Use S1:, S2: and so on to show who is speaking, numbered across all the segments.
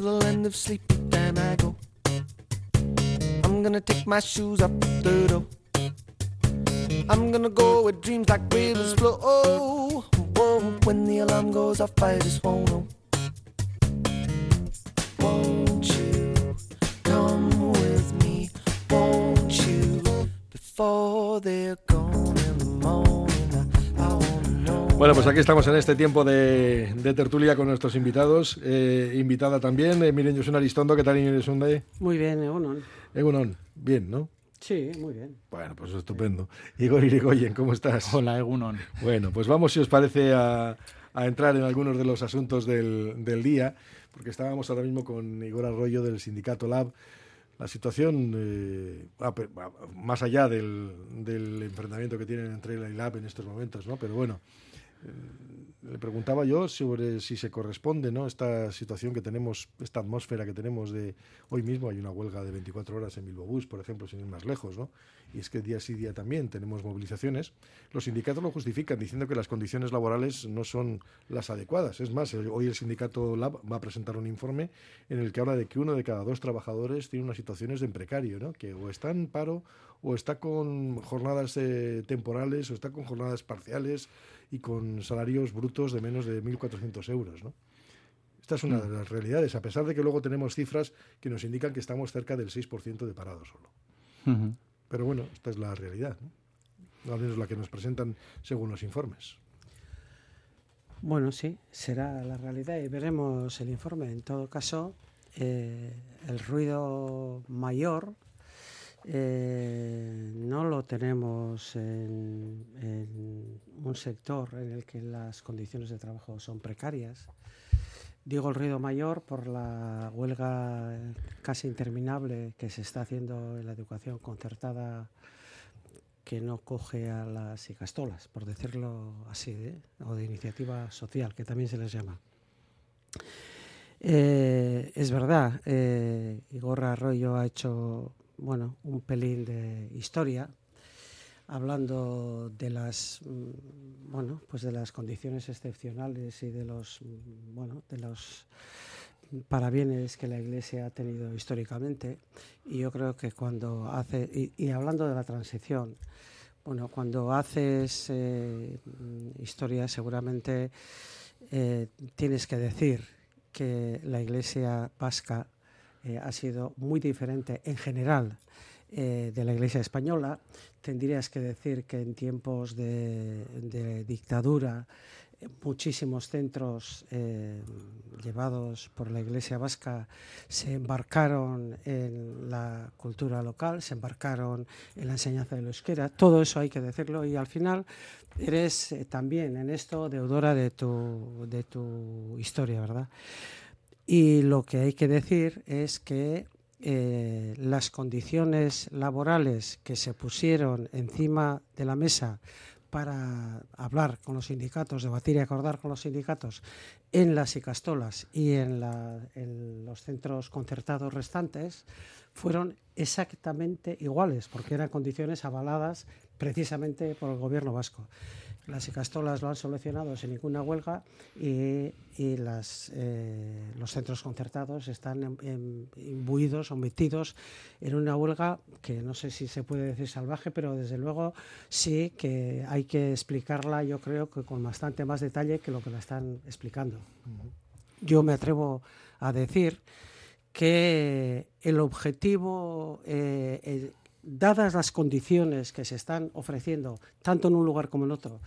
S1: till the end of sleep, then I go. I'm gonna take my shoes up the door. I'm gonna go with dreams like rivers flow. Oh, whoa, when the alarm goes off, I just won't know. Won't you come with me? Won't you before they're
S2: Bueno, pues aquí estamos en este tiempo de, de tertulia con nuestros invitados. Eh, invitada también, eh, Miren Josuna Aristondo, ¿qué tal Miren Sunday?
S3: Muy bien, Egunon.
S2: Egunon, bien, ¿no?
S3: Sí, muy bien.
S2: Bueno, pues estupendo. Igor Irigoyen, ¿cómo estás?
S4: Hola, Egunon.
S2: Bueno, pues vamos, si os parece, a, a entrar en algunos de los asuntos del, del, día, porque estábamos ahora mismo con Igor Arroyo del sindicato Lab. La situación, eh, más allá del, del, enfrentamiento que tienen entre la y Lab en estos momentos, ¿no? Pero bueno, le preguntaba yo sobre si se corresponde ¿no? esta situación que tenemos, esta atmósfera que tenemos de hoy mismo hay una huelga de 24 horas en Bilbao Bus, por ejemplo, sin ir más lejos, ¿no? y es que día sí día también tenemos movilizaciones. Los sindicatos lo justifican diciendo que las condiciones laborales no son las adecuadas. Es más, hoy el sindicato Lab va a presentar un informe en el que habla de que uno de cada dos trabajadores tiene unas situaciones de precario, ¿no? que o está en paro o está con jornadas eh, temporales o está con jornadas parciales y con salarios brutos de menos de 1.400 euros. ¿no? Esta es una de las realidades, a pesar de que luego tenemos cifras que nos indican que estamos cerca del 6% de parados solo. Uh -huh. Pero bueno, esta es la realidad, ¿no? al menos la que nos presentan según los informes.
S3: Bueno, sí, será la realidad y veremos el informe. En todo caso, eh, el ruido mayor eh, no lo tenemos en, un sector en el que las condiciones de trabajo son precarias. Digo el ruido mayor por la huelga casi interminable que se está haciendo en la educación concertada que no coge a las icastolas, por decirlo así, ¿eh? o de iniciativa social, que también se les llama. Eh, es verdad, Igor Arroyo ha hecho bueno, un pelín de historia, hablando de las bueno, pues de las condiciones excepcionales y de los bueno, de los parabienes que la Iglesia ha tenido históricamente. Y yo creo que cuando hace y, hablando de la transición, bueno, cuando haces eh, historia seguramente eh, tienes que decir que la Iglesia vasca eh, ha sido muy diferente en general eh, de la Iglesia española. Tendrías que decir que en tiempos de, dictadura muchísimos centros eh, llevados por la Iglesia vasca se embarcaron en la cultura local, se embarcaron en la enseñanza del euskera, todo eso hay que decirlo y al final eres eh, también en esto deudora de tu, de tu historia, ¿verdad? Y lo que hay que decir es que eh, las condiciones laborales que se pusieron encima de la mesa para hablar con los sindicatos, debatir y acordar con los sindicatos en las icastolas y en, los centros concertados restantes fueron exactamente iguales, porque eran condiciones avaladas precisamente por el gobierno vasco. Las icastolas lo han solucionado sin ninguna huelga y, y las, eh, los centros concertados están imbuidos o metidos en una huelga que no sé si se puede decir salvaje, pero desde luego sí que hay que explicarla, yo creo que con bastante más detalle que lo que la están explicando. Yo me atrevo a decir que el objetivo, eh, dadas las condiciones que se están ofreciendo, tanto en un lugar como en otro,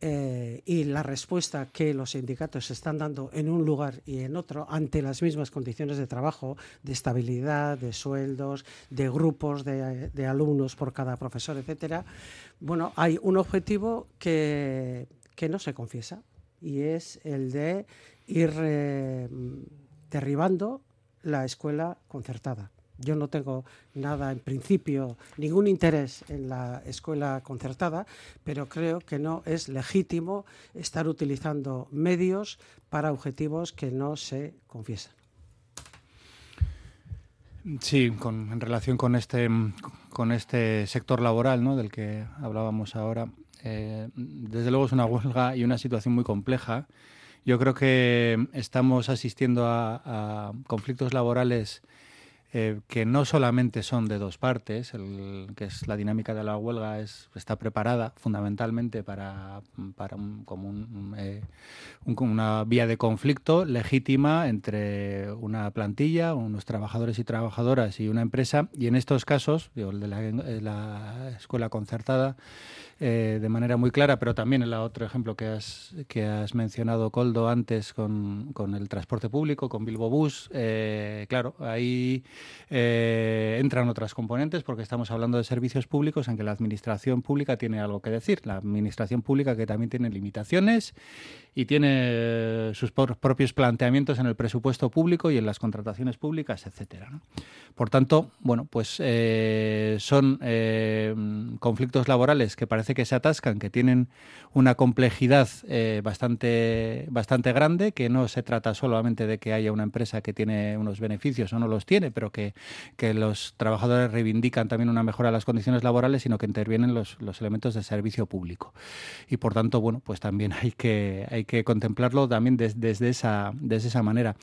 S3: eh, y la respuesta que los sindicatos están dando en un lugar y en otro ante las mismas condiciones de trabajo, de estabilidad, de sueldos, de grupos de, alumnos por cada profesor, etcétera, bueno, hay un objetivo que, que no se confiesa y es el de ir eh, derribando la escuela concertada. Yo no tengo nada, en principio, ningún interés en la escuela concertada, pero creo que no es legítimo estar utilizando medios para objetivos que no se confiesan.
S4: Sí, con, en relación con este, con este sector laboral ¿no? del que hablábamos ahora, eh, desde luego es una huelga y una situación muy compleja Yo creo que estamos asistiendo a conflictos laborales eh, que no solamente son de dos partes, el, que es la dinámica de la huelga es, está preparada fundamentalmente para, para como eh, una vía de conflicto legítima entre una plantilla, unos trabajadores y trabajadoras y una empresa, y en estos casos, el de la escuela concertada, eh, de manera muy clara, pero también en el otro ejemplo que has, que has mencionado, Coldo, antes con, con el transporte público, con Bilbo Bus. Eh, claro, ahí eh, entran otras componentes porque estamos hablando de servicios públicos en que la administración pública tiene algo que decir. La administración pública que también tiene limitaciones y tiene sus propios planteamientos en el presupuesto público y en las contrataciones públicas, etcétera. Por tanto, bueno, pues son conflictos laborales que parecen que se atascan, que tienen una complejidad eh, bastante, bastante grande, que no se trata solamente de que haya una empresa que tiene unos beneficios o no los tiene, pero que, que los trabajadores reivindican también una mejora de las condiciones laborales, sino que intervienen los, los elementos de servicio público. Y por tanto, bueno, pues también hay que, hay que contemplarlo también desde, esa, desde esa manera.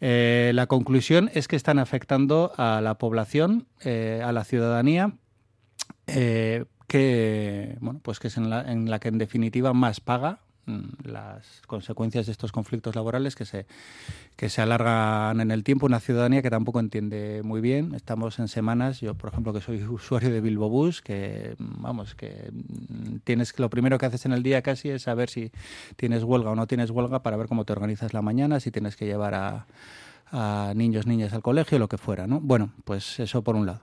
S4: Eh, la conclusión es que están afectando a la población, eh, a la ciudadanía, eh, que, bueno, pues que es en la, en la que en definitiva más paga las consecuencias de estos conflictos laborales que se, que se alargan en el tiempo, una ciudadanía que tampoco entiende muy bien. Estamos en semanas, yo por ejemplo que soy usuario de Bilbo Bus, que vamos, que mm, tienes lo primero que haces en el día casi es saber si tienes huelga o no tienes huelga para ver cómo te organizas la mañana, si tienes que llevar a, a niños, niñas al colegio, lo que fuera, ¿no? Bueno, pues eso por un lado.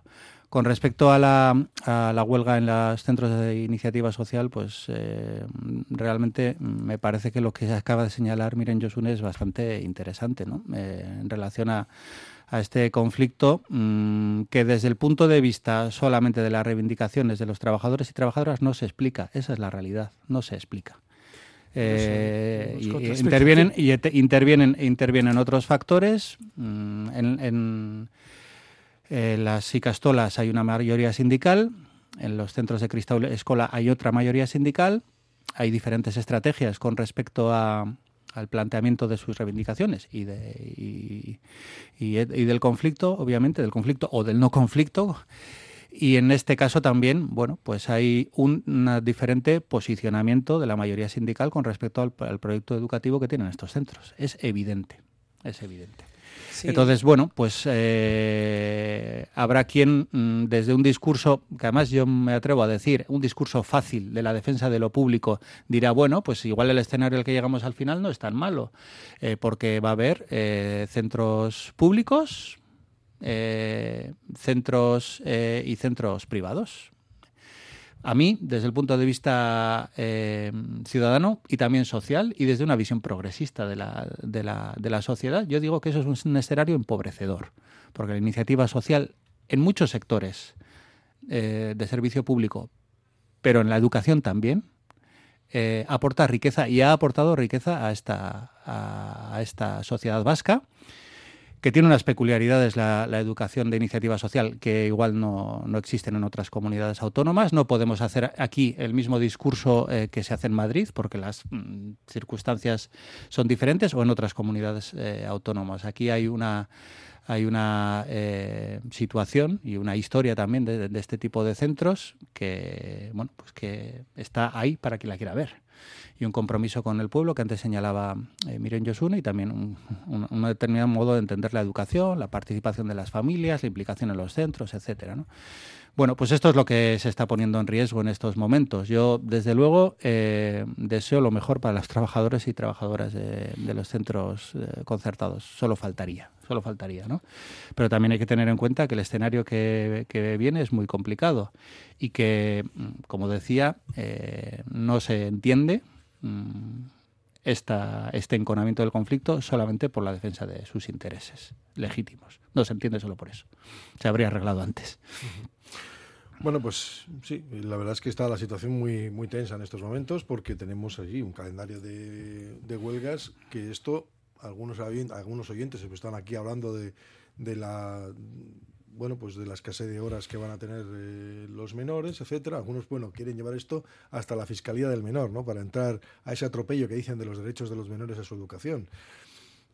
S4: Con respecto a la, a la, huelga en los centros de iniciativa social, pues eh, realmente me parece que lo que acaba de señalar Miren Josune es bastante interesante ¿no? Eh, en relación a, a este conflicto mmm, que desde el punto de vista solamente de las reivindicaciones de los trabajadores y trabajadoras no se explica. Esa es la realidad, no se explica. Eh, y, intervienen y intervienen intervienen otros factores mmm, en, en en las Icastolas hay una mayoría sindical, en los centros de Cristal Escola hay otra mayoría sindical, hay diferentes estrategias con respecto a, al planteamiento de sus reivindicaciones y, de, y, del conflicto, obviamente, del conflicto o del no conflicto. Y en este caso también, bueno, pues hay un diferente posicionamiento de la mayoría sindical con respecto al, al proyecto educativo que tienen estos centros. Es evidente, es evidente. Entonces, bueno, pues eh, habrá quien mm, desde un discurso, que además yo me atrevo a decir, un discurso fácil de la defensa de lo público, dirá, bueno, pues igual el escenario al que llegamos al final no es tan malo, eh, porque va a haber eh, centros públicos, eh, centros y centros privados a mí, desde el punto de vista eh, ciudadano y también social, y desde una visión progresista de la, sociedad, yo digo que eso es un escenario empobrecedor, porque la iniciativa social en muchos sectores eh, de servicio público, pero en la educación también, eh, aporta riqueza y ha aportado riqueza a esta, a esta sociedad vasca que tiene unas peculiaridades la, educación de iniciativa social que igual no, no, existen en otras comunidades autónomas. No podemos hacer aquí el mismo discurso eh, que se hace en Madrid porque las mm, circunstancias son diferentes o en otras comunidades eh, autónomas. Aquí hay una hay una eh, situación y una historia también de, de, este tipo de centros que bueno pues que está ahí para quien la quiera ver y un compromiso con el pueblo que antes señalaba eh, Miren Yosune y también un, determinado modo de entender la educación, la participación de las familias, la implicación en los centros, etcétera, ¿no? Bueno, pues esto es lo que se está poniendo en riesgo en estos momentos. Yo, desde luego, eh, deseo lo mejor para los trabajadores y trabajadoras de, los centros eh, concertados. Solo faltaría, solo faltaría, ¿no? Pero también hay que tener en cuenta que el escenario que, viene es muy complicado y que, como decía, no se entiende esta, este enconamiento del conflicto solamente por la defensa de sus intereses legítimos. No se entiende solo por eso. Se habría arreglado antes.
S2: Bueno, pues sí, la verdad es que está la situación muy, muy tensa en estos momentos porque tenemos allí un calendario de, de huelgas que esto, algunos, algunos oyentes están aquí hablando de, de la bueno, pues de la escasez de horas que van a tener eh, los menores, etcétera. Algunos, bueno, quieren llevar esto hasta la fiscalía del menor, ¿no? Para entrar a ese atropello que dicen de los derechos de los menores a su educación.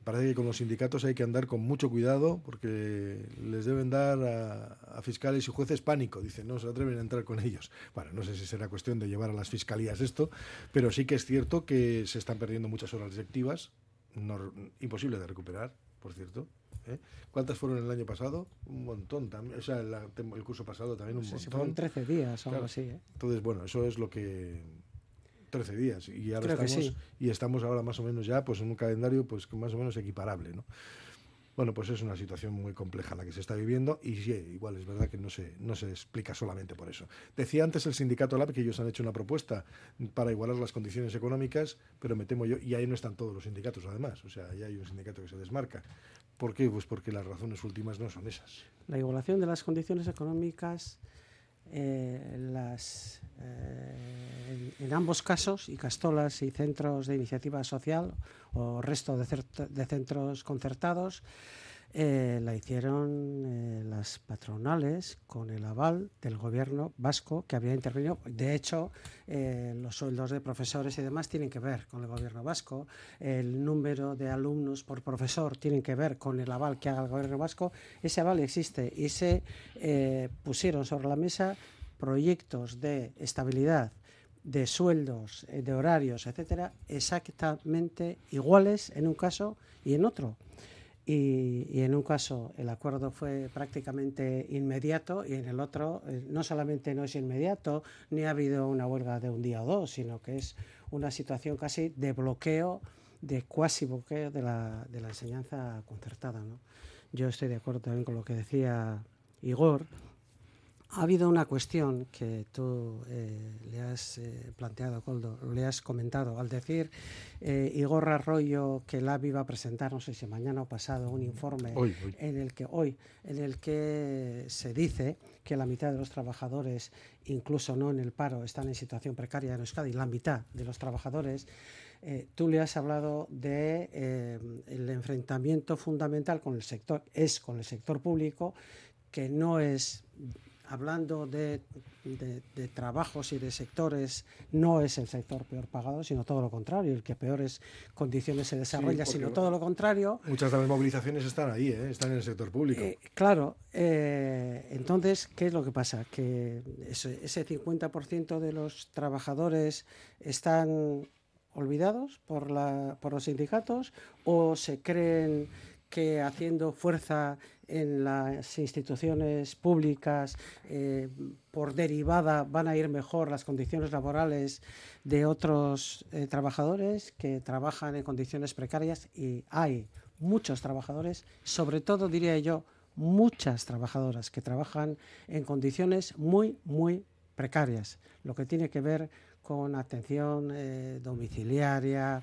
S2: Parece que con los sindicatos hay que andar con mucho cuidado porque les deben dar a, fiscales y jueces pánico. Dicen, no se atreven a entrar con ellos. Bueno, no sé si será cuestión de llevar a las fiscalías esto, pero sí que es cierto que se están perdiendo muchas horas lectivas, no, imposible de recuperar, por cierto. ¿Eh? ¿Cuántas fueron el año pasado? Un montón también. O sea, el, curso pasado también un montón.
S3: fueron 13 días o algo así. ¿eh?
S2: Entonces, bueno, eso es lo que 13 días y ahora estamos y estamos ahora más o menos ya pues en un calendario pues más o menos equiparable, ¿no? Bueno, pues es una situación muy compleja la que se está viviendo y sí, igual es verdad que no se, no se explica solamente por eso. Decía antes el sindicato LAB que ellos han hecho una propuesta para igualar las condiciones económicas, pero me temo yo, y ahí no están todos los sindicatos además, o sea, ahí hay un sindicato que se desmarca. ¿Por qué? Pues porque las razones últimas no son esas.
S3: La igualación de las condiciones económicas eh, las, eh, en, ambos casos, y castolas y centros de iniciativa social o resto de centros concertados, eh, la hicieron eh, las patronales con el aval del gobierno vasco que había intervenido. De hecho, eh, los sueldos de profesores y demás tienen que ver con el gobierno vasco, el número de alumnos por profesor tienen que ver con el aval que haga el gobierno vasco. Ese aval existe y se pusieron sobre la mesa proyectos de estabilidad de sueldos, de horarios, etcétera, exactamente iguales en un caso y en otro. Y, en un caso el acuerdo fue prácticamente inmediato y en el otro eh, no solamente no es inmediato, ni ha habido una huelga de un día o dos, sino que es una situación casi de bloqueo, de cuasi bloqueo de la, de la enseñanza concertada. ¿no? Yo estoy de acuerdo también con lo que decía Igor, ha habido una cuestión que tú eh, le has eh, planteado, Coldo, le has comentado, al decir eh, Igor Arroyo que la iba a presentar, no sé si mañana o pasado, un informe en el que hoy, en el que se dice que la mitad de los trabajadores, incluso no en el paro, están en situación precaria en Euskadi, la mitad de los trabajadores. tú le has hablado de el enfrentamiento fundamental con el sector, es con el sector público, que no es hablando de, trabajos y de sectores, no es el sector peor pagado, sino todo lo contrario, el que peores condiciones se desarrolla, sino todo lo contrario.
S2: Muchas de las movilizaciones están ahí, ¿eh? están en el sector público.
S3: Eh, claro, eh, entonces, ¿qué es lo que pasa? Que ese, ese 50% de los trabajadores están olvidados por, la, por los sindicatos o se creen que haciendo fuerza en las instituciones públicas eh, por derivada van a ir mejor las condiciones laborales de otros eh, trabajadores que trabajan en condiciones precarias y hay muchos trabajadores, sobre todo diría yo, muchas trabajadoras que trabajan en condiciones muy, muy precarias, lo que tiene que ver con atención eh, domiciliaria,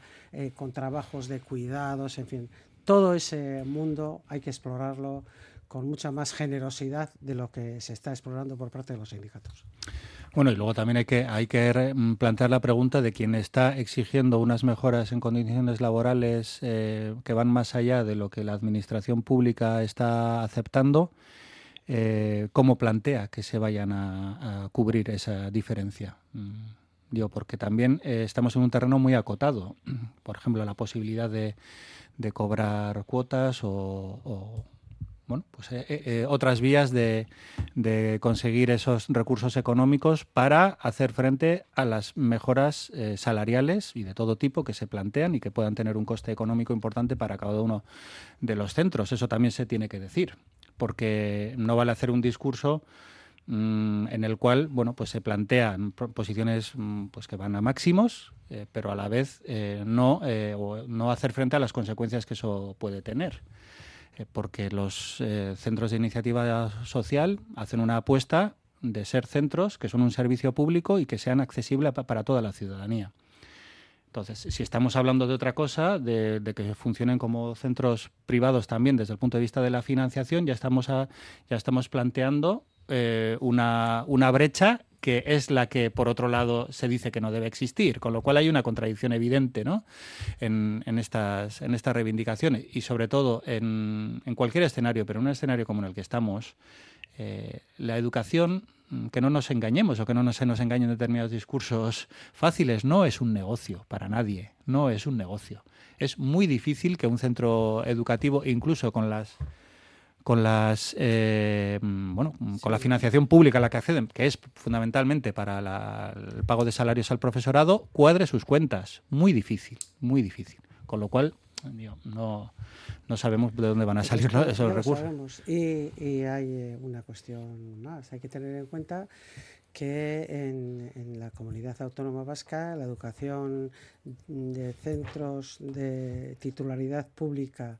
S3: con trabajos de cuidados, en fin, todo ese mundo hay que explorarlo con mucha más generosidad de lo que se está explorando por parte de los sindicatos.
S4: Bueno, y luego también hay que, hay que mm, plantear la pregunta de quién está exigiendo unas mejoras en condiciones laborales eh, que van más allá de lo que la administración pública está aceptando, eh, cómo plantea que se vayan a, cubrir esa diferencia. Mm, digo, porque también eh, estamos en un terreno muy acotado. Por ejemplo, la posibilidad de de cobrar cuotas o, bueno, pues, eh, eh, eh, otras vías de, conseguir esos recursos económicos para hacer frente a las mejoras salariales y de todo tipo que se plantean y que puedan tener un coste económico importante para cada uno de los centros. Eso también se tiene que decir, porque no vale hacer un discurso mm, en el cual bueno pues se plantean posiciones mm, pues que van a máximos eh, pero a la vez eh, no, eh, no hacer frente a las consecuencias que eso puede tener. porque los centros de iniciativa social hacen una apuesta de ser centros que son un servicio público y que sean accesibles para toda la ciudadanía. Entonces, si estamos hablando de otra cosa, de, que funcionen como centros privados también desde el punto de vista de la financiación, ya estamos, ya estamos planteando una, una brecha que es la que, por otro lado, se dice que no debe existir, con lo cual hay una contradicción evidente ¿no? en, estas, en estas reivindicaciones y, sobre todo, en, en cualquier escenario, pero en un escenario como en el que estamos, eh, la educación, mm, que no nos engañemos o que no se nos engañen determinados discursos fáciles, no es un negocio para nadie, no es un negocio. Es muy difícil que un centro educativo, incluso con las con las eh, bueno con la financiación pública a la que acceden, que es fundamentalmente para el pago de salarios al profesorado, cuadre sus cuentas. Muy difícil, muy difícil. Con lo cual, no, no sabemos de dónde van a salir esos recursos.
S3: Y, y, hay eh, una cuestión más. Hay que tener en cuenta que en, en, la comunidad autónoma vasca la educación de centros de titularidad pública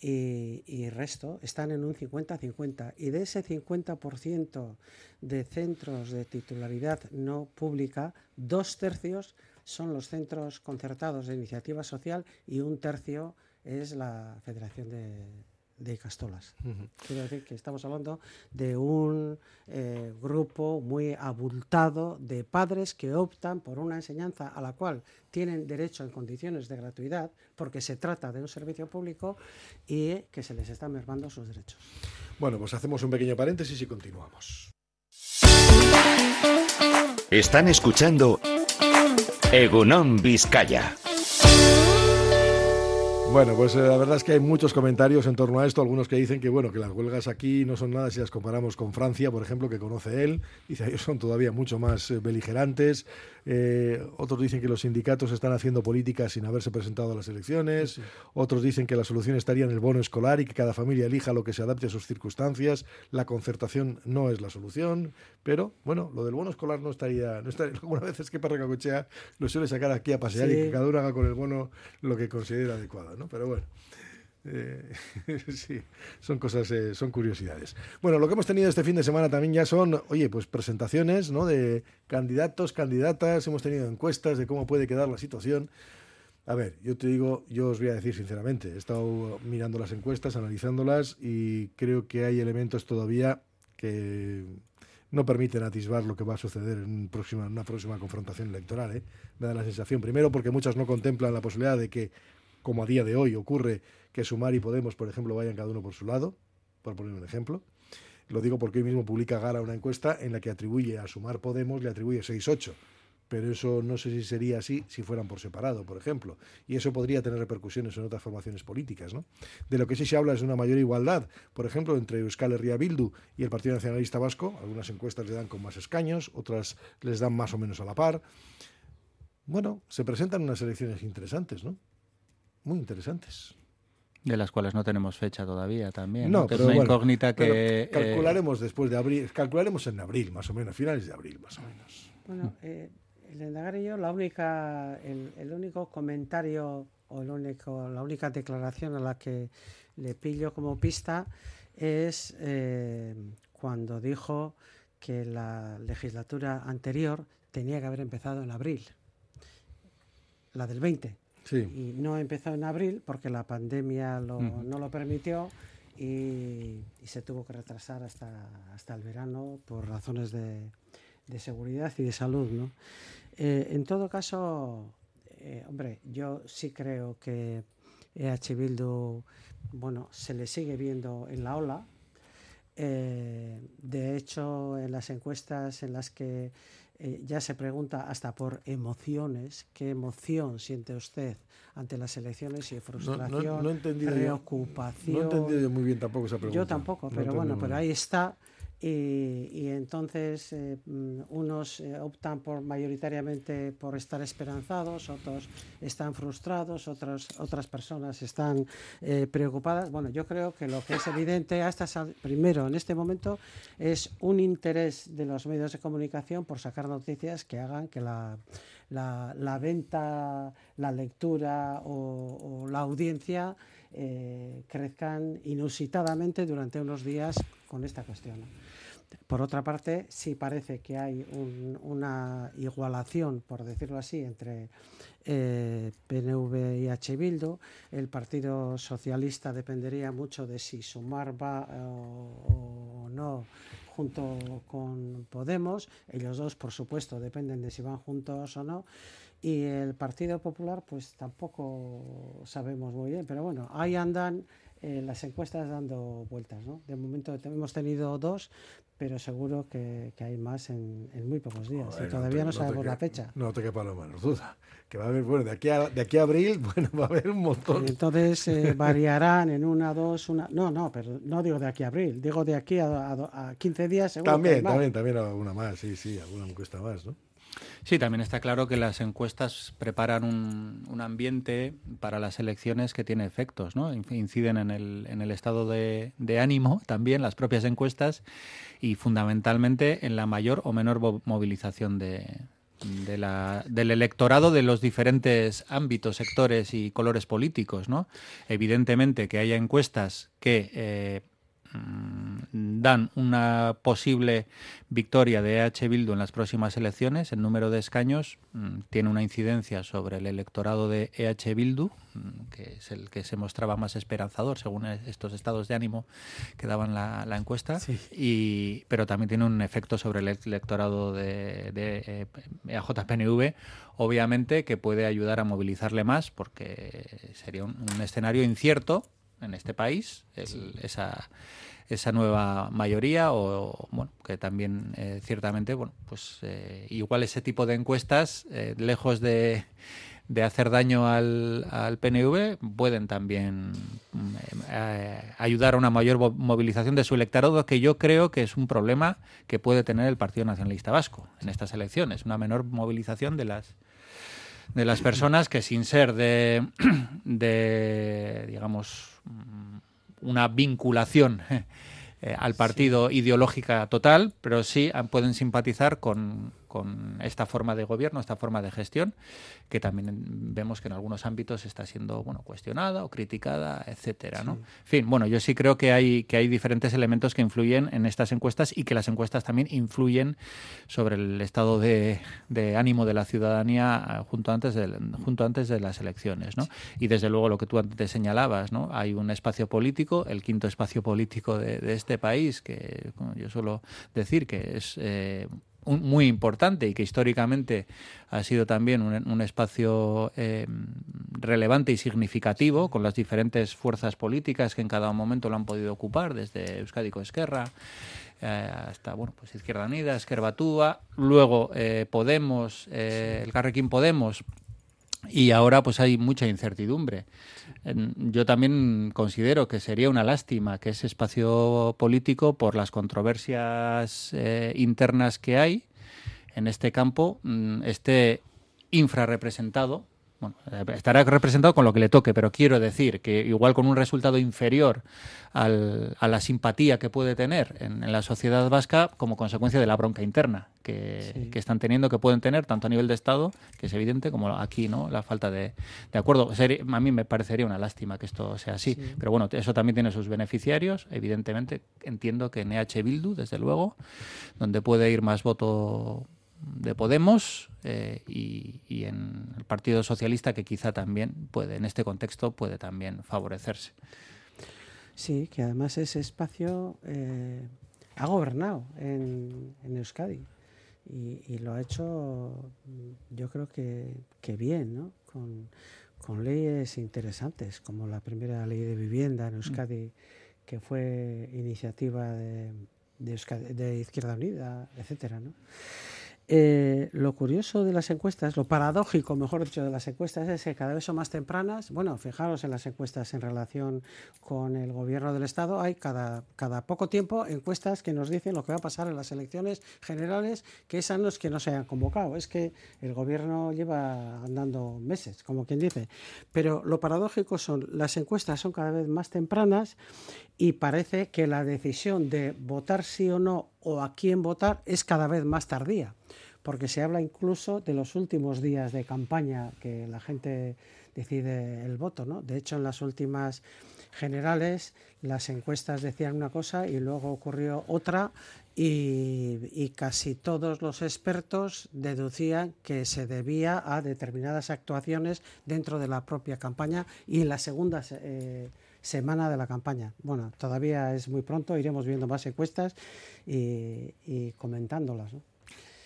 S3: y, y resto están en un 50-50. Y de ese 50% de centros de titularidad no pública, dos tercios son los centros concertados de iniciativa social y un tercio es la Federación de, de Castolas. Quiero decir que estamos hablando de un eh, grupo muy abultado de padres que optan por una enseñanza a la cual tienen derecho en condiciones de gratuidad, porque se trata de un servicio público y que se les están mermando sus derechos.
S2: Bueno, pues hacemos un pequeño paréntesis y continuamos.
S5: Están escuchando Egunon Vizcaya.
S2: Bueno, pues eh, la verdad es que hay muchos comentarios en torno a esto, algunos que dicen que bueno, que las huelgas aquí no son nada si las comparamos con Francia, por ejemplo, que conoce él, dice ellos son todavía mucho más eh, beligerantes, eh, otros dicen que los sindicatos están haciendo políticas sin haberse presentado a las elecciones, otros dicen que la solución estaría en el bono escolar y que cada familia elija lo que se adapte a sus circunstancias, la concertación no es la solución, pero bueno, lo del bono escolar no estaría, no estaría algunas veces que Parracacochea lo suele sacar aquí a pasear y que cada uno haga con el bono lo que considera adecuado. Pero bueno. Eh, sí, son cosas, eh, son curiosidades. Bueno, lo que hemos tenido este fin de semana también ya son, oye, pues presentaciones, ¿no? De candidatos, candidatas, hemos tenido encuestas de cómo puede quedar la situación. A ver, yo te digo, yo os voy a decir sinceramente, he estado mirando las encuestas, analizándolas y creo que hay elementos todavía que no permiten atisbar lo que va a suceder en, próxima, en una próxima confrontación electoral. ¿eh? Me da la sensación, primero, porque muchas no contemplan la posibilidad de que como a día de hoy ocurre que Sumar y Podemos, por ejemplo, vayan cada uno por su lado, por poner un ejemplo. Lo digo porque hoy mismo publica Gara una encuesta en la que atribuye a Sumar Podemos, le atribuye 6-8 pero eso no sé si sería así si fueran por separado, por ejemplo. Y eso podría tener repercusiones en otras formaciones políticas. ¿no? De lo que sí se habla es de una mayor igualdad, por ejemplo, entre Euskal Herria Bildu y el Partido Nacionalista Vasco. Algunas encuestas le dan con más escaños, otras les dan más o menos a la par. Bueno, se presentan unas elecciones interesantes, ¿no? Muy interesantes.
S4: De las cuales no tenemos fecha todavía también. No, pero es una incógnita que.
S2: Eh, calcularemos después de abril, calcularemos en abril, más o menos, finales de abril, más o menos.
S3: Bueno, eh, el y yo, la única, el, único comentario o el único, la única declaración a la que le pillo como pista es eh, cuando dijo que la legislatura anterior tenía que haber empezado en abril, la del 20. Y no empezó en abril porque la pandemia no lo permitió y, se tuvo que retrasar hasta, hasta el verano por razones de, seguridad y de salud. ¿no? Eh, en todo caso, eh, hombre, yo sí creo que EH Bildu, bueno, se le sigue viendo en la ola. Eh, de hecho, en las encuestas en las que eh, ya se pregunta hasta por emociones, qué emoción siente usted ante las elecciones y frustración, preocupación.
S2: no he entendido muy bien tampoco esa pregunta.
S3: Yo tampoco, pero bueno, pero ahí está y, entonces eh, mm, unos eh, optan por mayoritariamente por estar esperanzados, otros están frustrados, otros, otras personas están eh, preocupadas. Bueno, yo creo que lo que es evidente hasta primero en este momento es un interés de los medios de comunicación por sacar noticias que hagan que la, la, venta, la lectura o la audiencia crezcan inusitadamente durante unos días con esta cuestión. Por otra parte, sí parece que hay una igualación, por decirlo así, entre eh, PNV y H. Bildu. El Partido Socialista dependería mucho de si Sumar va eh, o, no junto con Podemos. Ellos dos, por supuesto, dependen de si van juntos o no. Y el Partido Popular, pues tampoco sabemos muy bien, pero bueno, ahí andan eh, las encuestas dando vueltas. ¿no? De momento hemos tenido dos, pero seguro que, hay más en, muy pocos días. y todavía no, sabemos la fecha.
S2: No te quepa la menos duda. Que va a haber, bueno, de aquí a, de aquí a abril, bueno, va a haber un montón.
S3: entonces eh, variarán en una, dos, una. No, no, pero no digo de aquí a abril, digo de aquí a, a, 15 días.
S2: Seguro también, también, también alguna más, sí, sí, alguna encuesta más, ¿no?
S4: Sí, también está claro que las encuestas preparan un, ambiente para las elecciones que tiene efectos, ¿no? Inciden en el, en el estado de, ánimo también las propias encuestas y fundamentalmente en la mayor o menor movilización de, la, del electorado de los diferentes ámbitos, sectores y colores políticos, ¿no? Evidentemente que haya encuestas que eh, dan una posible victoria de EH Bildu en las próximas elecciones, el número de escaños mm, tiene una incidencia sobre el electorado de EH Bildu, mm, que es el que se mostraba más esperanzador según estos estados de ánimo que daban la, encuesta, y, pero también tiene un efecto sobre el electorado de, de EAJ-PNV, eh, obviamente que puede ayudar a movilizarle más porque sería un escenario incierto en este país, esa, esa nueva mayoría o, bueno, que también eh, ciertamente, bueno, pues eh, igual ese tipo de encuestas, eh, lejos de, de, hacer daño al, al PNV, pueden también ayudar a una mayor movilización de su electorado, que yo creo que es un problema que puede tener el Partido Nacionalista Vasco en estas elecciones, una menor movilización de las de las personas que sin ser de, de digamos, una vinculación eh, al partido ideológica total, pero sí pueden simpatizar con, con esta forma de gobierno, esta forma de gestión, que también vemos que en algunos ámbitos está siendo bueno cuestionada o criticada, etcétera, ¿no? En fin, bueno, yo sí creo que hay que hay diferentes elementos que influyen en estas encuestas y que las encuestas también influyen sobre el estado de, ánimo de la ciudadanía eh, junto antes de, junto antes de las elecciones, ¿no? Y desde luego lo que tú antes señalabas, ¿no? Hay un espacio político, el quinto espacio político de, este país, que yo suelo decir que es eh, muy importante y que históricamente ha sido también un, espacio eh, relevante y significativo con las diferentes fuerzas políticas que en cada momento lo han podido ocupar, desde Euskadi Esquerra eh, hasta bueno pues Izquierda Unida, Esquerbatúa, luego eh, Podemos, el Carrequín Podemos y ahora pues hay mucha incertidumbre. Yo también considero que sería una lástima que ese espacio político, por las controversias eh, internas que hay en este campo, mm, esté infrarrepresentado bueno, eh, estará representado con lo que le toque, pero quiero decir que igual con un resultado inferior al, a la simpatía que puede tener en, la sociedad vasca como consecuencia de la bronca interna que, están teniendo, que pueden tener tanto a nivel de Estado, que es evidente, como aquí, ¿no? La falta de, de acuerdo. A mí me parecería una lástima que esto sea así, pero bueno, eso también tiene sus beneficiarios. Evidentemente, entiendo que en EH Bildu, desde luego, donde puede ir más voto de Podemos eh, y, en el Partido Socialista que quizá también puede, en este contexto, puede también favorecerse.
S3: Sí, que además ese espacio eh, ha gobernado en, Euskadi y, lo ha hecho, yo creo que, bien, ¿no? Con, leyes interesantes, como la primera ley de vivienda en Euskadi, que fue iniciativa de, de Izquierda Unida, etcétera, ¿no? Eh, lo curioso de las encuestas, lo paradójico, mejor dicho, de las encuestas es que cada vez son más tempranas. Bueno, fijaros en las encuestas en relación con el gobierno del Estado. Hay cada, poco tiempo encuestas que nos dicen lo que va a pasar en las elecciones generales, que es años que no se han convocado. Es que el gobierno lleva andando meses, como quien dice. Pero lo paradójico son, las encuestas son cada vez más tempranas y parece que la decisión de votar sí o no o a quién votar es cada vez más tardía porque se habla incluso de los últimos días de campaña que la gente decide el voto. ¿no? De hecho, en las últimas generales las encuestas decían una cosa y luego ocurrió otra y, casi todos los expertos deducían que se debía a determinadas actuaciones dentro de la propia campaña y en las segundas eh, semana de la campaña. Bueno, todavía es muy pronto, iremos viendo más encuestas y, comentándolas.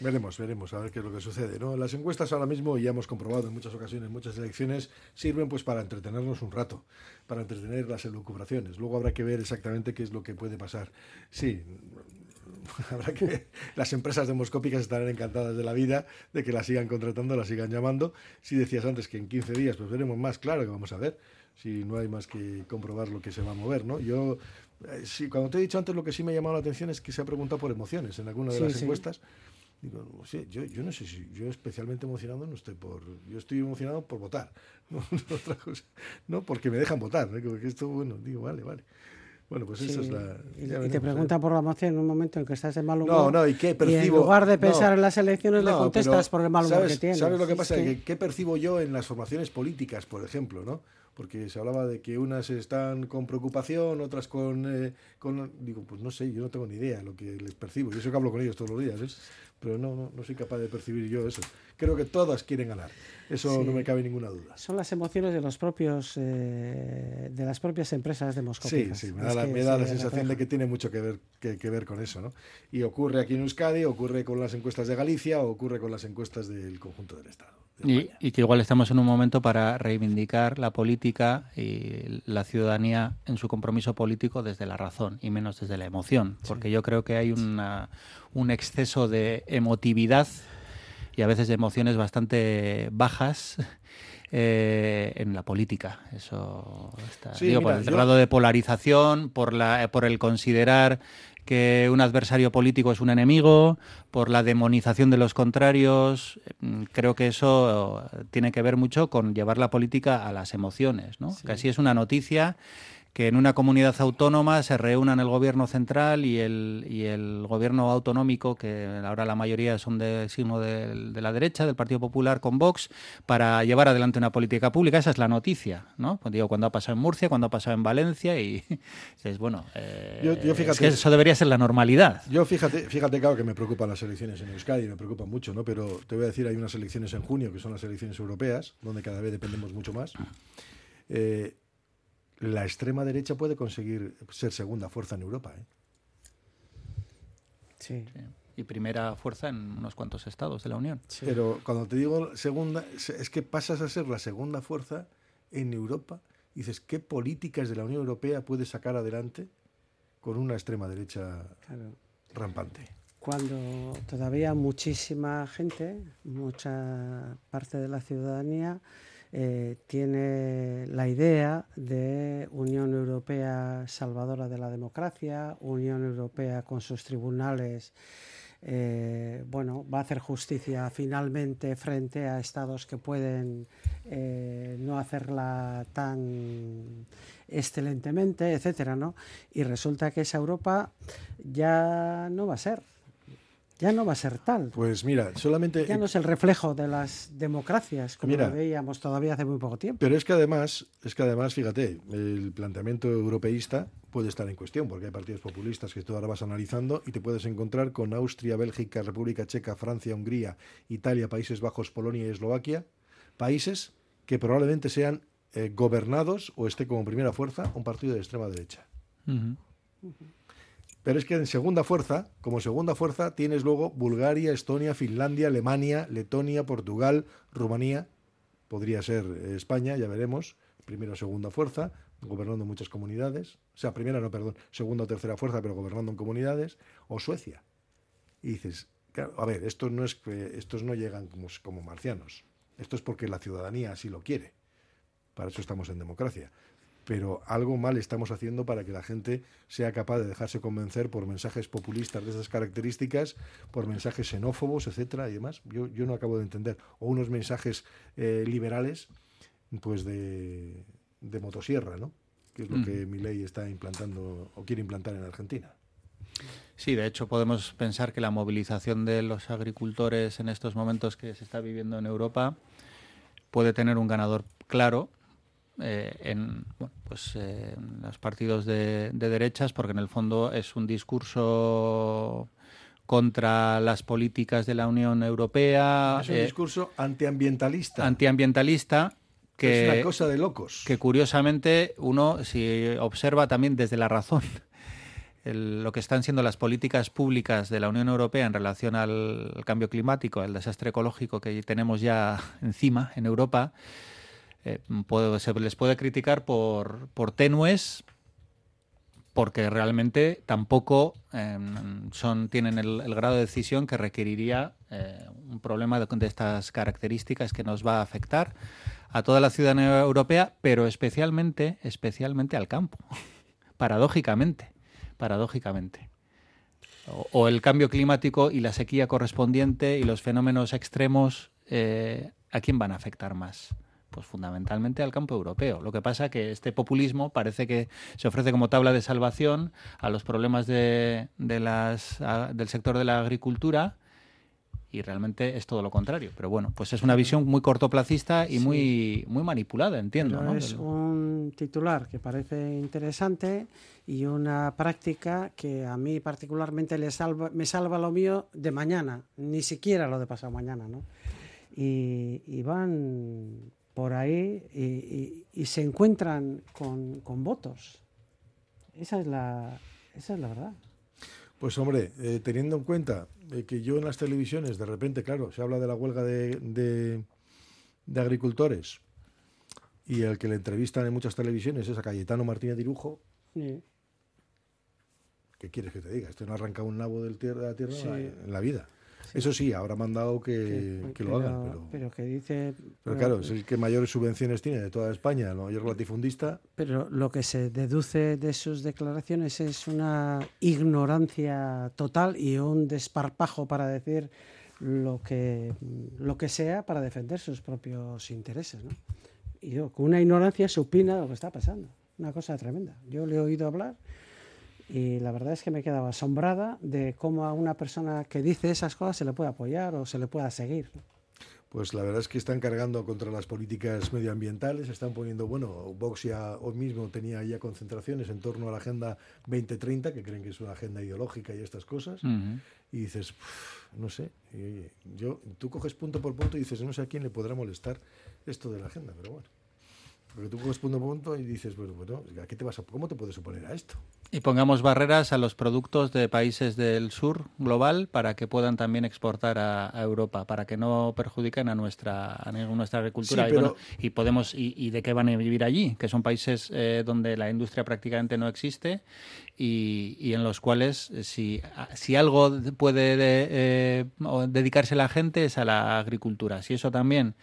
S2: Veremos, veremos, a ver qué es lo que sucede. ¿no? Las encuestas ahora mismo, ya hemos comprobado en muchas ocasiones, muchas elecciones, sirven pues para entretenernos un rato, para entretener las elucubraciones. Luego habrá que ver exactamente qué es lo que puede pasar. Sí, habrá que las empresas demoscópicas estarán encantadas de la vida, de que las sigan contratando, las sigan llamando. Si decías antes que en 15 días, pues veremos más, claro que vamos a ver, si no hay más que comprobar lo que se va a mover, ¿no? Yo, eh, sí, cuando te he dicho antes, lo que sí me ha llamado la atención es que se ha preguntado por emociones en alguna de
S3: Sí,
S2: las
S3: sí.
S2: encuestas. Digo, sé, yo, yo no sé si yo especialmente emocionado no estoy por. Yo estoy emocionado por votar. No, no otra cosa. No, porque me dejan votar. ¿no? Como que esto, bueno, digo, vale, vale. Bueno, pues esa
S3: Sí,
S2: es la.
S3: y, te
S2: ¿eh?
S3: preguntan por la moción en un momento en que estás de mal humor.
S2: No, no, ¿y qué
S3: Y en
S2: percibo?
S3: lugar de pensar en las elecciones le contestas
S2: pero
S3: por el mal humor
S2: ¿sabes,
S3: que tienes.
S2: ¿Sabes lo que pasa? ¿Qué percibo yo en las formaciones políticas, por ejemplo, no? Porque se hablaba de que unas están con preocupación, otras con, eh, con... Digo, pues no sé, yo no tengo ni idea lo que les percibo. Yo sé que hablo con ellos todos los días, ¿eh? Pero no, no, no soy capaz de percibir yo eso. Creo que todas quieren ganar. Eso
S3: Sí.
S2: no me cabe ninguna duda.
S3: Son las emociones de los propios eh, de las propias empresas
S2: Sí,
S3: demoscópicas.
S2: sí, me
S3: las
S2: da, la,
S3: que
S2: me da la
S3: se
S2: sensación de que tiene mucho que ver, que, que ver con eso, ¿no? Y ocurre aquí en Euskadi, ocurre con las encuestas de Galicia, o ocurre con las encuestas del conjunto del Estado. de
S4: Y, que igual estamos en un momento para reivindicar la política y la ciudadanía en su compromiso político desde la razón y menos desde la emoción, porque yo creo que hay una, un exceso de emotividad y a veces de emociones bastante bajas eh, en la política. Eso está.
S2: Sí,
S4: digo, por el
S2: yo-
S4: grado de polarización, por, la, por el considerar que un adversario político es un enemigo, por la demonización de los contrarios. Mm, Creo que eso eh, tiene que ver mucho con llevar la política a las emociones, ¿no? Que así es una noticia que en una comunidad autónoma se reúnan el gobierno central y el, y el gobierno autonómico, que ahora la mayoría son de signo de, la derecha, del Partido Popular, con Vox, para llevar adelante una política pública. Esa es la noticia, ¿no? Pues digo, cuando ha pasado en Murcia, cuando ha pasado en Valencia, y bueno, eh,
S2: Yo- yo
S4: es
S2: fíjate-
S4: que eso debería ser la normalidad.
S2: Yo fíjate, fíjate, claro que me preocupan las elecciones en Euskadi, me preocupan mucho, ¿no? Pero te voy a decir, hay unas elecciones en junio, que son las elecciones europeas, donde cada vez dependemos mucho más. Eh, la extrema derecha puede conseguir ser segunda fuerza en Europa, ¿eh?
S3: Sí,
S4: Y primera fuerza en unos cuantos estados de la Unión.
S3: sí.
S2: Pero cuando te digo segunda, es que pasas a ser la segunda fuerza en Europa. y Dices, ¿qué políticas de la Unión Europea puede sacar adelante con una extrema derecha
S3: Claro.
S2: rampante?
S3: Cuando todavía muchísima gente, mucha parte de la ciudadanía, eh, tiene la idea de Unión Europea salvadora de la democracia, Unión Europea con sus tribunales, eh, bueno, va a hacer justicia finalmente frente a estados que pueden eh, no hacerla tan excelentemente, etcétera, ¿no? Y resulta que esa Europa ya no va a ser, ya no va a ser tal.
S2: Pues mira, solamente...
S3: Ya no es el reflejo de las democracias como
S2: Mira.
S3: lo veíamos todavía hace muy poco tiempo.
S2: Pero es que además, es que además, fíjate, el planteamiento europeísta puede estar en cuestión, porque hay partidos populistas que tú ahora vas analizando y te puedes encontrar con Austria, Bélgica, República Checa, Francia, Hungría, Italia, Países Bajos, Polonia y Eslovaquia, países que probablemente sean eh, gobernados o esté como primera fuerza un partido de extrema derecha.
S4: Ujú.
S2: Pero es que en segunda fuerza, como segunda fuerza, tienes luego Bulgaria, Estonia, Finlandia, Alemania, Letonia, Portugal, Rumanía, podría ser eh, España, ya veremos, primera o segunda fuerza, gobernando muchas comunidades, o sea, primera no, perdón, segunda o tercera fuerza, pero gobernando en comunidades, o Suecia. Y dices, claro, a ver, estos no es estos no llegan como, como marcianos, esto es porque la ciudadanía así lo quiere. Para eso estamos en democracia pero algo mal estamos haciendo para que la gente sea capaz de dejarse convencer por mensajes populistas de esas características, por mensajes xenófobos, etcétera y demás. Yo, yo no acabo de entender. O unos mensajes eh, liberales, pues de, de motosierra, ¿no? Que es lo
S4: Mm.
S2: que mi ley está implantando o quiere implantar en Argentina.
S4: Sí, de hecho podemos pensar que la movilización de los agricultores en estos momentos que se está viviendo en Europa puede tener un ganador claro eh, en, bueno, pues, eh, en los partidos de, de derechas, porque en el fondo es un discurso contra las políticas de la Unión Europea,
S2: es un
S4: eh,
S2: discurso antiambientalista.
S4: antiambientalista, que,
S2: es una cosa de locos.
S4: que curiosamente uno, si observa también desde la razón el- lo que están siendo las políticas públicas de la Unión Europea en relación al, al cambio climático, al desastre ecológico que tenemos ya encima en Europa, eh, se les puede criticar por, por tenues, porque realmente tampoco eh, son, tienen el, grado de decisión que requeriría eh, un problema de, estas características que nos va a afectar a toda la ciudadanía europea, pero especialmente, especialmente al campo, paradójicamente, paradójicamente. O, o el cambio climático y la sequía correspondiente y los fenómenos extremos, eh, ¿a quién van a afectar más? Pues fundamentalmente al campo europeo. Lo que pasa que este populismo parece que se ofrece como tabla de salvación a los problemas de, de las, a- del sector de la agricultura y realmente es todo lo contrario. Pero bueno, pues es una visión muy cortoplacista y
S3: Sí.
S4: muy, muy manipulada, entiendo.
S3: Pero
S4: ¿no?
S3: es un titular que parece interesante y una práctica que a mí particularmente le salva, me salva lo mío de mañana, ni siquiera lo de pasado mañana, ¿no? Y, y van por ahí y, y- y se encuentran con, con votos. Esa es la, esa es la verdad.
S2: Pues hombre, eh, teniendo en cuenta eh, que yo en las televisiones, de repente, claro, se habla de la huelga de, de- de agricultores y el que le entrevistan en muchas televisiones es a Cayetano Martínez Dirujo,
S3: Sí.
S2: ¿qué quieres que te diga? Este no ha arrancado un nabo de la tierra
S3: Sí.
S2: en la vida. Eso sí, habrá mandado que, que lo hagan, pero,
S3: pero que dice...
S2: pero claro, es el que mayores subvenciones tiene de toda España, el mayor latifundista.
S3: Pero lo que se deduce de sus declaraciones es una ignorancia total y un desparpajo para decir lo que, lo que sea para defender sus propios intereses. ¿no? Y yo, con una ignorancia supina de lo que está pasando. Una cosa tremenda. Yo le he oído hablar y la verdad es que me he quedado asombrada de cómo a una persona que dice esas cosas se le puede apoyar o se le pueda seguir.
S2: Pues la verdad es que están cargando contra las políticas medioambientales, están poniendo, bueno, Vox ya hoy mismo tenía ya concentraciones en torno a la Agenda 2030, que creen que es una agenda ideológica y estas cosas, y dices, "Uf, no sé, y, oye, yo, tú coges punto por punto y dices, no sé a quién le podrá molestar esto de la agenda, pero bueno. Porque tú coges punto por punto y dices, bueno, bueno ¿a qué te vas a, ¿cómo te puedes oponer a esto?
S4: Y pongamos barreras a los productos de países del sur global para que puedan también exportar a, a Europa, para que no perjudiquen a nuestra, a nuestra agricultura.
S2: Sí,
S4: y,
S2: pero-
S4: bueno, y podemos y, y de qué van a vivir allí, que son países eh, donde la industria prácticamente no existe y, y en los cuales eh, si, si algo puede de- eh, dedicarse la gente es a la agricultura. Si eso también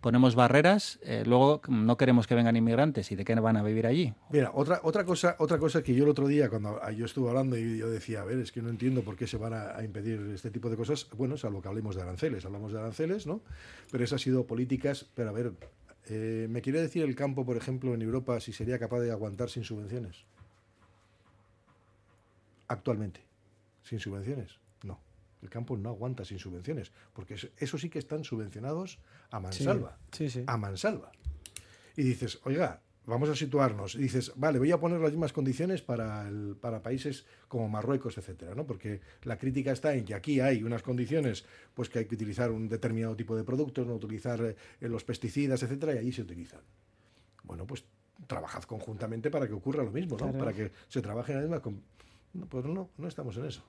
S4: ponemos barreras, eh, luego no queremos que vengan inmigrantes y de qué van a vivir allí.
S2: Mira, otra, otra, cosa, otra cosa que yo el otro día, cuando yo estuve hablando y yo decía, a ver, es que no entiendo por qué se van a, impedir este tipo de cosas, bueno, salvo que hablemos de aranceles, hablamos de aranceles, ¿no? Pero esas han sido políticas, pero a ver, eh, ¿me quiere decir el campo, por ejemplo, en Europa, si sería capaz de aguantar sin subvenciones? Actualmente, sin subvenciones. El campo no aguanta sin subvenciones, porque eso, sí que están subvencionados a mansalva
S3: Sí, sí.
S2: a mansalva. Y dices, oiga, vamos a situarnos. Y dices, vale, voy a poner las mismas condiciones para, el- para países como Marruecos, etcétera, ¿no? Porque la crítica está en que aquí hay unas condiciones, pues que hay que utilizar un determinado tipo de productos, no utilizar eh, los pesticidas, etcétera, y allí se utilizan. Bueno, pues trabajad conjuntamente para que ocurra lo mismo, ¿no?
S3: Claro.
S2: Para que se trabaje en la misma. com- No, pues no, no estamos en eso.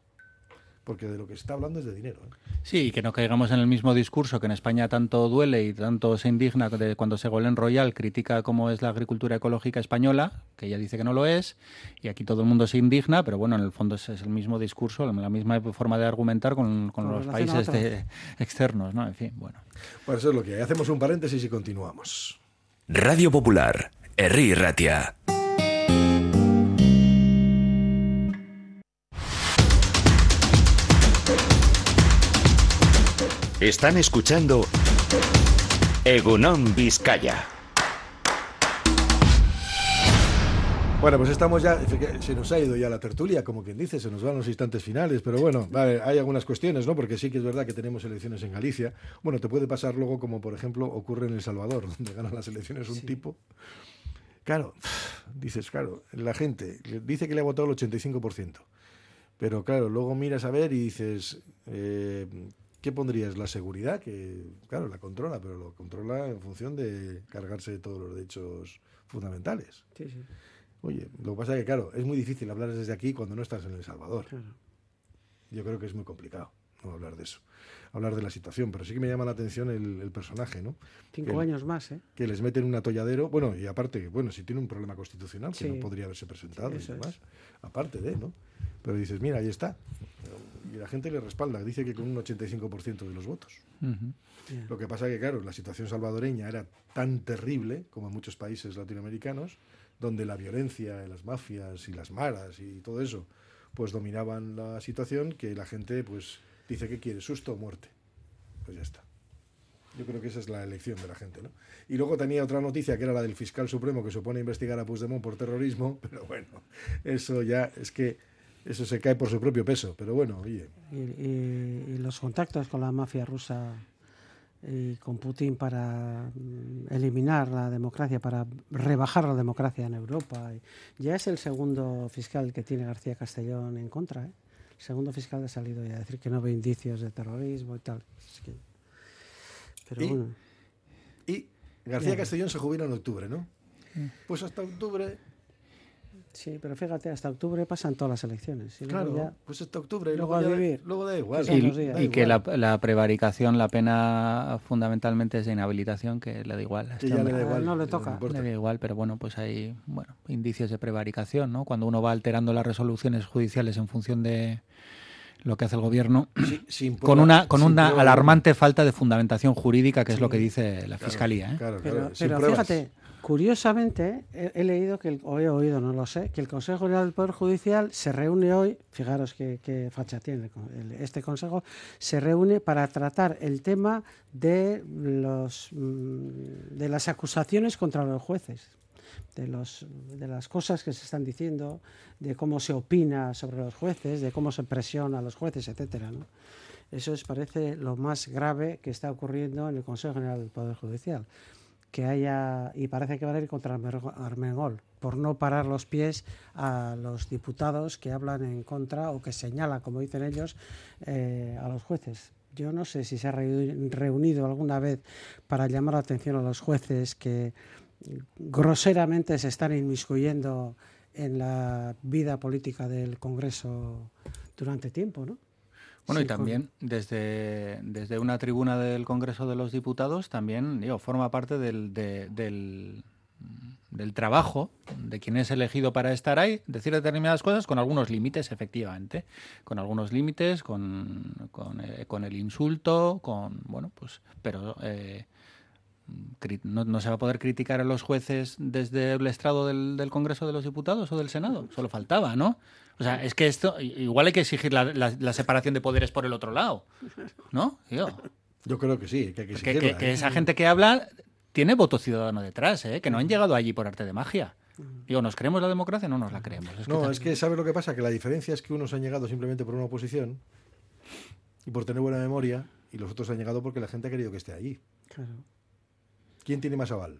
S2: Porque de lo que se está hablando es de dinero. ¿eh?
S4: Sí, y que no caigamos en el mismo discurso que en España tanto duele y tanto se indigna de cuando Segolén Royal critica cómo es la agricultura ecológica española, que ella dice que no lo es, y aquí todo el mundo se indigna, pero bueno, en el fondo es, es el mismo discurso, la misma forma de argumentar con, con los países de- externos, ¿no? En fin, bueno.
S2: Pues eso es lo que hay. Hacemos un paréntesis y continuamos.
S5: Radio Popular, Herri Ratia. Están escuchando Egunon Vizcaya.
S2: Bueno, pues estamos ya, se nos ha ido ya la tertulia, como quien dice, se nos van los instantes finales, pero bueno, vale, hay algunas cuestiones, ¿no? Porque sí que es verdad que tenemos elecciones en Galicia. Bueno, te puede pasar luego como, por ejemplo, ocurre en El Salvador, donde ganan las elecciones un tipo. Claro, dices, claro, la gente dice que le ha votado el 85%, pero claro, luego miras a ver y dices, eh, ¿qué pondrías? La seguridad, que claro, la controla, pero lo controla en función de cargarse de todos los derechos fundamentales.
S3: Sí, sí,
S2: Oye, lo que pasa es que, claro, es muy difícil hablar desde aquí cuando no estás en El Salvador.
S3: claro.
S2: Yo creo que es muy complicado no hablar de eso, hablar de la situación, pero sí que me llama la atención el, el personaje, ¿no?
S3: Cinco
S2: Que-
S3: años más, ¿eh?
S2: Que les meten un atolladero, bueno, y aparte, bueno, si tiene un problema constitucional que no podría haberse presentado y
S3: es.
S2: demás, aparte de, ¿no? Pero dices, mira, ahí está. Y la gente le respalda, dice que con un 85% de los votos. Lo que pasa que, claro, la situación salvadoreña era tan terrible como en muchos países latinoamericanos, donde la violencia, las mafias y las maras y todo eso, pues dominaban la situación, que la gente, pues, dice que quiere susto o muerte. Pues ya está. Yo creo que esa es la elección de la gente, ¿no? Y luego tenía otra noticia que era la del fiscal supremo que supone investigar a Puigdemont por terrorismo, pero bueno, eso ya es que eso se cae por su propio peso. Pero bueno, oye,
S3: Y, y- los contactos con la mafia rusa y con Putin para mm, eliminar la democracia, para rebajar la democracia en Europa. Ya es el segundo fiscal que tiene García Castellón en contra. ¿eh? El segundo fiscal ha salido ya a decir que no ve indicios de terrorismo y tal. Es que- Pero
S2: Y-
S3: bueno,
S2: y García. Castellón se jubila en octubre, ¿no? Pues hasta octubre
S3: sí, pero fíjate, hasta octubre pasan todas las elecciones. Y luego
S2: Claro,
S3: ya-
S2: pues hasta octubre. y
S3: Luego
S2: luego,
S3: a
S2: ya-
S3: vivir.
S2: luego da igual.
S4: Y.
S2: Da
S4: y que la, prevaricación, la pena fundamentalmente es de inhabilitación, que le da igual. este
S2: ya le da
S3: Ah,
S2: igual.
S3: no le
S2: no
S3: toca.
S2: importa.
S4: Le da igual, pero bueno, pues hay bueno, indicios de prevaricación, ¿no? Cuando uno va alterando las resoluciones judiciales en función de lo que hace el gobierno,
S2: Sí, sin
S4: con una, con
S2: sin
S4: una
S2: prueba
S4: alarmante falta de fundamentación jurídica, que es lo que dice la
S2: Claro,
S4: Fiscalía. ¿eh?
S2: Claro,
S3: Pero,
S2: claro,
S3: pero fíjate, curiosamente, he, leído que, el- o he oído, no lo sé, que el Consejo General del Poder Judicial se reúne hoy, fijaros qué, facha tiene este Consejo, se reúne para tratar el tema de, los, mm, de las acusaciones contra los jueces. De, los, de las cosas que se están diciendo, de cómo se opina sobre los jueces, de cómo se presiona a los jueces, etcétera, ¿no? Eso es, parece lo más grave que está ocurriendo en el Consejo General del Poder Judicial. Que haya, y parece que va a ir contra Armengol, por no parar los pies a los diputados que hablan en contra o que señalan, como dicen ellos, eh, a los jueces. Yo no sé si se ha reuni- reunido alguna vez para llamar la atención a los jueces que groseramente se están inmiscuyendo en la vida política del Congreso durante tiempo, ¿no?
S4: Bueno,
S3: Sí,
S4: y también desde, desde una tribuna del Congreso de los Diputados, también digo, forma parte del, de- del, del trabajo de quien es elegido para estar ahí, decir determinadas cosas con algunos límites, efectivamente, con algunos límites, con, con, eh, con el insulto, con, bueno, pues, pero eh, no, no se va a poder criticar a los jueces desde el estrado del, del Congreso de los Diputados o del Senado. Solo faltaba, ¿no? O sea, es que esto, igual hay que exigir la, la- la separación de poderes por el otro lado, ¿no? Digo,
S2: Yo creo que sí, que hay que
S4: que, que-
S2: exigirla,
S4: que
S2: ¿eh?
S4: esa gente que habla tiene voto ciudadano detrás, ¿eh? Que no han llegado allí por arte de magia. Digo, ¿nos creemos la democracia? No nos la creemos. Es
S2: No, es que ¿sabes lo que pasa? Que la diferencia es que unos han llegado simplemente por una oposición y por tener buena memoria y los otros han llegado porque la gente ha querido que esté allí.
S3: Claro.
S2: ¿Quién tiene más aval?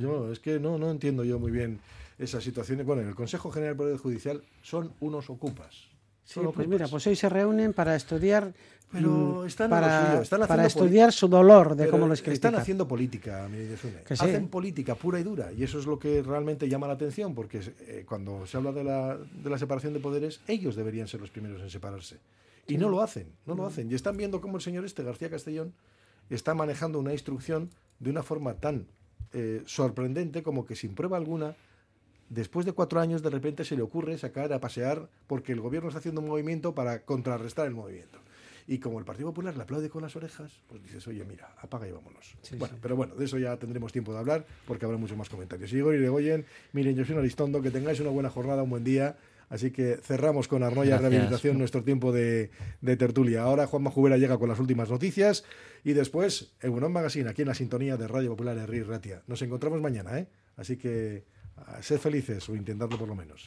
S2: Yo, es que no, no entiendo yo muy bien esas situaciones. Bueno, en el Consejo General del Poder Judicial son unos ocupas.
S3: Sí, pues
S2: ocupas.
S3: mira, pues hoy se reúnen para estudiar,
S2: Pero
S3: mm,
S2: están
S3: para,
S2: suyo, están
S3: para estudiar su dolor de cómo les
S2: Están
S3: critican.
S2: haciendo política.
S3: Que sí.
S2: Hacen política pura y dura. Y eso es lo que realmente llama la atención, porque eh, cuando se habla de la, de la separación de poderes, ellos deberían ser los primeros en separarse. Y no lo hacen, no lo hacen. Y están viendo cómo el señor este, García Castellón, está manejando una instrucción de una forma tan eh, sorprendente como que sin prueba alguna, después de cuatro años de repente se le ocurre sacar a pasear porque el gobierno está haciendo un movimiento para contrarrestar el movimiento. Y como el Partido Popular le aplaude con las orejas, pues dices, oye, mira, apaga y vámonos.
S3: Sí,
S2: bueno,
S3: sí.
S2: pero bueno, de eso ya tendremos tiempo de hablar porque habrá muchos más comentarios. Igor y Legoyen, miren, yo soy un Aristondo, que tengáis una buena jornada, un buen día. Así que cerramos con Arnoya. Rehabilitación nuestro tiempo de, de tertulia. Ahora Juanma Jubera llega con las últimas noticias y después Egunon Magazine, aquí en la sintonía de Radio Popular de Ratia. Nos encontramos mañana, ¿eh? Así que ah, sed felices o intentadlo por lo menos.